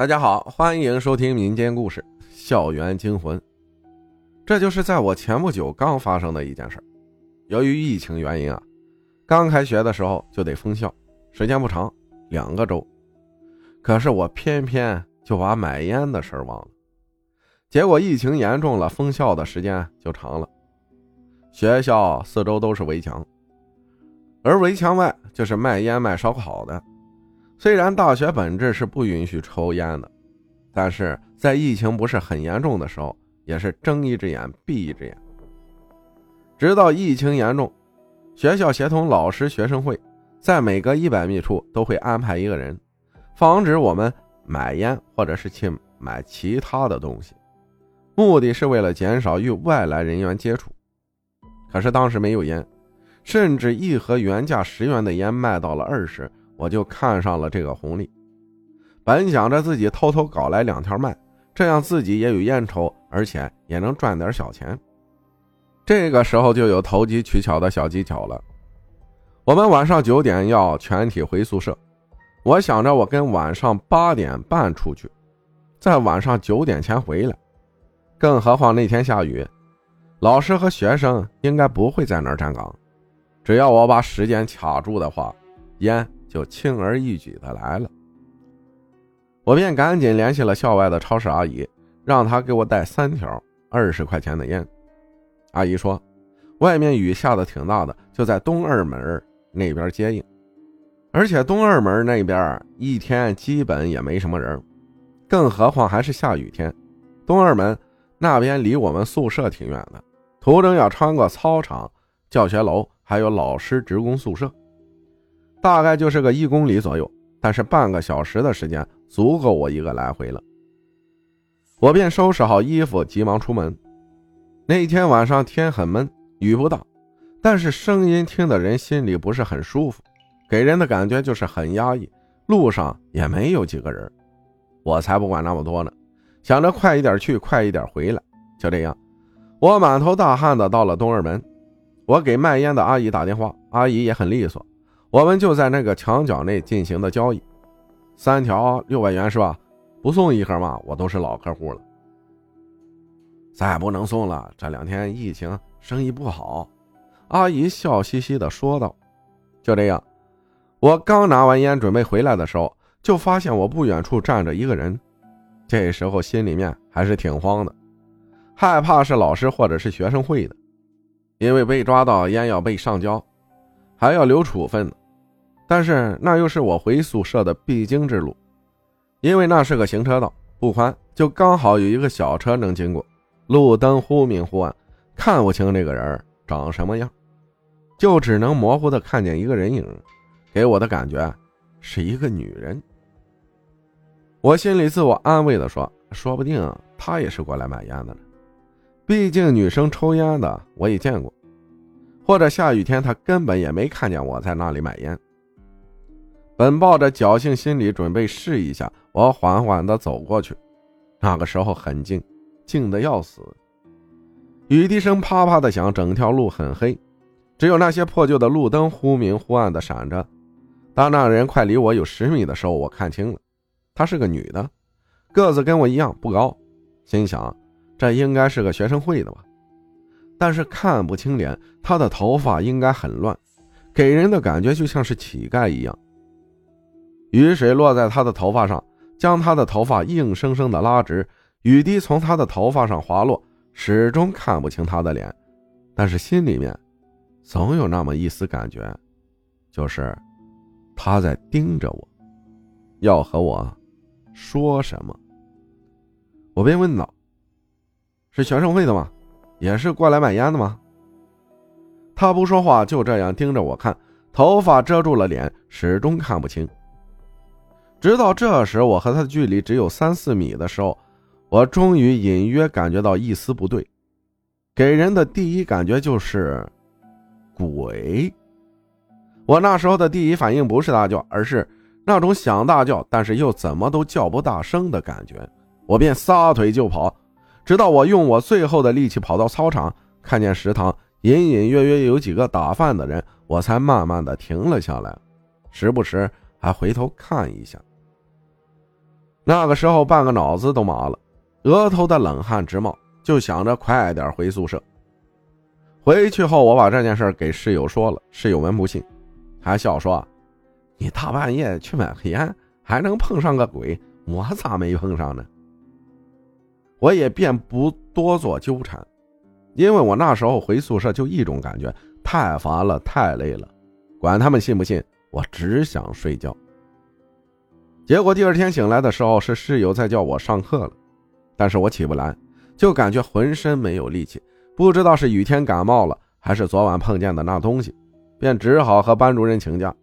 大家好，欢迎收听民间故事《校园惊魂》。这就是在我前不久刚发生的一件事。由于疫情原因啊，刚开学的时候就得封校，时间不长，两个周。可是我偏偏就把买烟的事忘了。结果疫情严重了，封校的时间就长了。学校四周都是围墙，而围墙外就是卖烟卖烧烤的。虽然大学本质是不允许抽烟的，但是在疫情不是很严重的时候，也是睁一只眼闭一只眼。直到疫情严重，学校协同老师、学生会，在每隔一百米处都会安排一个人，防止我们买烟或者是去买其他的东西，目的是为了减少与外来人员接触。可是当时没有烟，甚至一盒原价十元的烟卖到了二十。我就看上了这个红利，本想着自己偷偷搞来两条卖，这样自己也有烟抽，而且也能赚点小钱。这个时候就有投机取巧的小技巧了。我们晚上九点要全体回宿舍，我想着我跟晚上八点半出去，在晚上九点前回来。更何况那天下雨，老师和学生应该不会在那儿站岗。只要我把时间卡住的话，烟。就轻而易举的来了，我便赶紧联系了校外的超市阿姨，让她给我带三条二十块钱的烟。阿姨说，外面雨下的挺大的，就在东二门那边接应，而且东二门那边一天基本也没什么人，更何况还是下雨天。东二门那边离我们宿舍挺远的，途中要穿过操场、教学楼，还有老师职工宿舍。大概就是个一公里左右，但是半个小时的时间足够我一个来回了。我便收拾好衣服，急忙出门。那天晚上天很闷，雨不大，但是声音听的人心里不是很舒服，给人的感觉就是很压抑。路上也没有几个人，我才不管那么多呢，想着快一点去，快一点回来。就这样，我满头大汗的到了东二门。我给卖烟的阿姨打电话，阿姨也很利索。我们就在那个墙角内进行的交易，三条六百元是吧？不送一盒吗？我都是老客户了，再不能送了。这两天疫情，生意不好。阿姨笑嘻嘻的说道。就这样，我刚拿完烟准备回来的时候，就发现我不远处站着一个人。这时候心里面还是挺慌的，害怕是老师或者是学生会的，因为被抓到烟要被上交，还要留处分呢。但是那又是我回宿舍的必经之路，因为那是个行车道，不宽，就刚好有一个小车能经过。路灯忽明忽暗，看不清这个人长什么样，就只能模糊的看见一个人影，给我的感觉是一个女人。我心里自我安慰的说：“说不定她也是过来买烟的呢，毕竟女生抽烟的我也见过，或者下雨天她根本也没看见我在那里买烟。”本抱着侥幸心理准备试一下，我缓缓地走过去。那个时候很静，静得要死。雨滴声啪啪的响，整条路很黑，只有那些破旧的路灯忽明忽暗的闪着。当那人快离我有十米的时候，我看清了，她是个女的，个子跟我一样不高。心想，这应该是个学生会的吧？但是看不清脸，她的头发应该很乱，给人的感觉就像是乞丐一样。雨水落在他的头发上，将他的头发硬生生的拉直。雨滴从他的头发上滑落，始终看不清他的脸，但是心里面总有那么一丝感觉，就是他在盯着我，要和我说什么。我便问道：“是学生会的吗？也是过来买烟的吗？”他不说话，就这样盯着我看，头发遮住了脸，始终看不清。直到这时，我和他的距离只有三四米的时候，我终于隐约感觉到一丝不对，给人的第一感觉就是鬼。我那时候的第一反应不是大叫，而是那种想大叫，但是又怎么都叫不大声的感觉。我便撒腿就跑，直到我用我最后的力气跑到操场，看见食堂隐隐约约有几个打饭的人，我才慢慢的停了下来，时不时还回头看一下。那个时候半个脑子都麻了，额头的冷汗直冒，就想着快点回宿舍。回去后，我把这件事给室友说了，室友们不信，还笑说：“你大半夜去买个烟，还能碰上个鬼？我咋没碰上呢？”我也便不多做纠缠，因为我那时候回宿舍就一种感觉，太乏了，太累了，管他们信不信，我只想睡觉。结果第二天醒来的时候，是室友在叫我上课了，但是我起不来，就感觉浑身没有力气，不知道是雨天感冒了，还是昨晚碰见的那东西，便只好和班主任请假。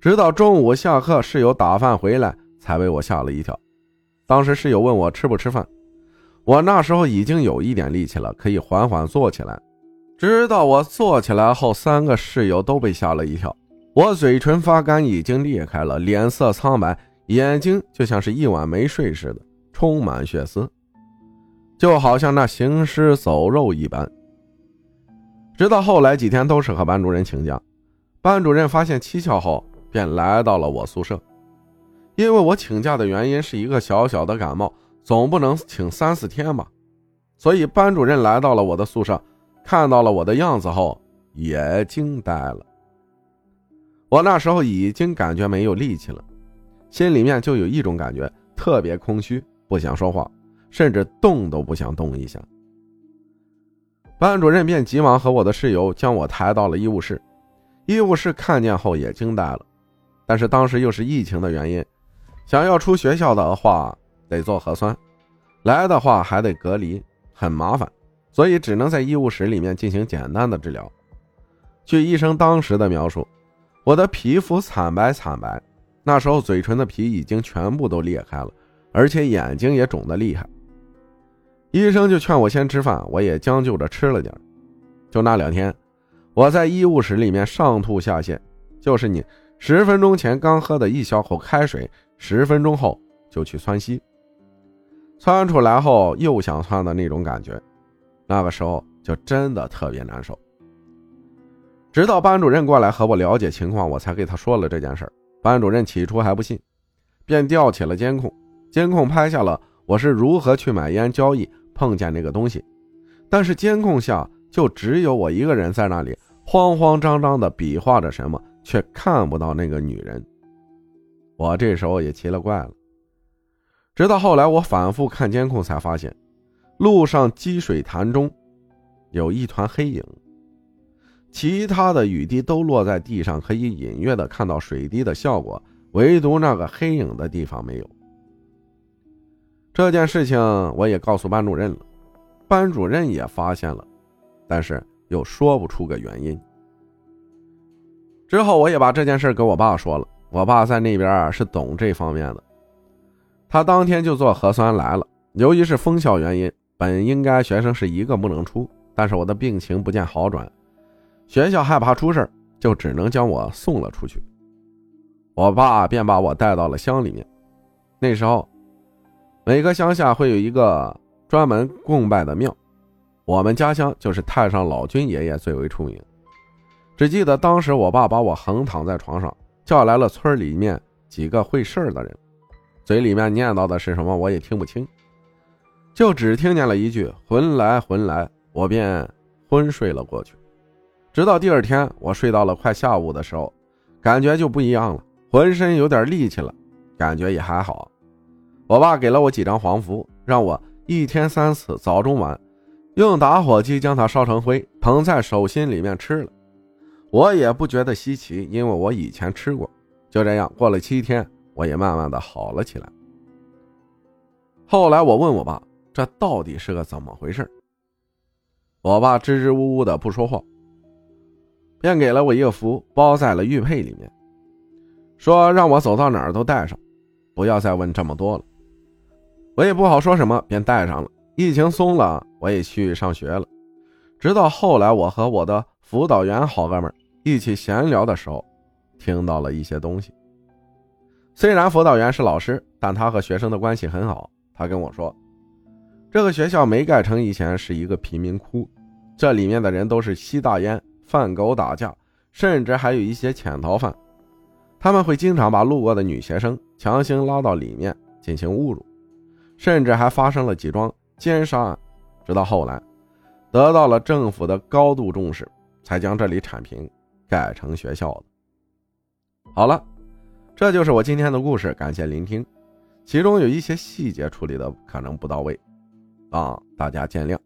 直到中午下课，室友打饭回来，才为我吓了一跳。当时室友问我吃不吃饭。我那时候已经有一点力气了，可以缓缓坐起来。直到我坐起来后，三个室友都被吓了一跳。我嘴唇发干，已经裂开了，脸色苍白，眼睛就像是一晚没睡似的，充满血丝，就好像那行尸走肉一般。直到后来几天都是和班主任请假，班主任发现蹊跷后，便来到了我宿舍。因为我请假的原因是一个小小的感冒。总不能请三四天吧，所以班主任来到了我的宿舍，看到了我的样子后也惊呆了。我那时候已经感觉没有力气了，心里面就有一种感觉特别空虚，不想说话，甚至动都不想动一下。班主任便急忙和我的室友将我抬到了医务室，医务室看见后也惊呆了，但是当时又是疫情的原因，想要出学校的话。得做核酸，来的话还得隔离，很麻烦，所以只能在医务室里面进行简单的治疗。据医生当时的描述，我的皮肤惨白惨白，那时候嘴唇的皮已经全部都裂开了，而且眼睛也肿得厉害。医生就劝我先吃饭，我也将就着吃了点。就那两天，我在医务室里面上吐下泻，就是你十分钟前刚喝的一小口开水，十分钟后就去窜稀。窜出来后又想窜的那种感觉，那个时候就真的特别难受。直到班主任过来和我了解情况，我才给他说了这件事班主任起初还不信，便调起了监控，监控拍下了我是如何去买烟交易碰见那个东西。但是监控下就只有我一个人在那里慌慌张张的比划着什么，却看不到那个女人。我这时候也奇了怪了。直到后来，我反复看监控，才发现路上积水潭中有一团黑影，其他的雨滴都落在地上，可以隐约的看到水滴的效果，唯独那个黑影的地方没有。这件事情我也告诉班主任了，班主任也发现了，但是又说不出个原因。之后我也把这件事给我爸说了，我爸在那边是懂这方面的。他当天就做核酸来了。由于是封校原因，本应该学生是一个不能出，但是我的病情不见好转，学校害怕出事就只能将我送了出去。我爸便把我带到了乡里面。那时候，每个乡下会有一个专门供拜的庙，我们家乡就是太上老君爷爷最为出名。只记得当时我爸把我横躺在床上，叫来了村里面几个会事的人。嘴里面念叨的是什么，我也听不清，就只听见了一句“魂来魂来”，我便昏睡了过去。直到第二天，我睡到了快下午的时候，感觉就不一样了，浑身有点力气了，感觉也还好。我爸给了我几张黄符，让我一天三次，早中晚，用打火机将它烧成灰，捧在手心里面吃了。我也不觉得稀奇，因为我以前吃过。就这样过了七天。我也慢慢的好了起来。后来我问我爸，这到底是个怎么回事？我爸支支吾吾的不说话，便给了我一个符，包在了玉佩里面，说让我走到哪儿都带上，不要再问这么多了。我也不好说什么，便带上了。疫情松了，我也去上学了。直到后来，我和我的辅导员好哥们一起闲聊的时候，听到了一些东西。虽然辅导员是老师，但他和学生的关系很好。他跟我说，这个学校没盖成以前是一个贫民窟，这里面的人都是吸大烟、贩狗、打架，甚至还有一些潜逃犯。他们会经常把路过的女学生强行拉到里面，进行侮辱，甚至还发生了几桩奸杀案。直到后来，得到了政府的高度重视，才将这里铲平，改成学校的。好了，这就是我今天的故事，感谢聆听。其中有一些细节处理的可能不到位，啊，大家见谅。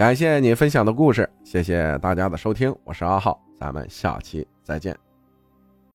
感谢你分享的故事，谢谢大家的收听，我是阿浩，咱们下期再见。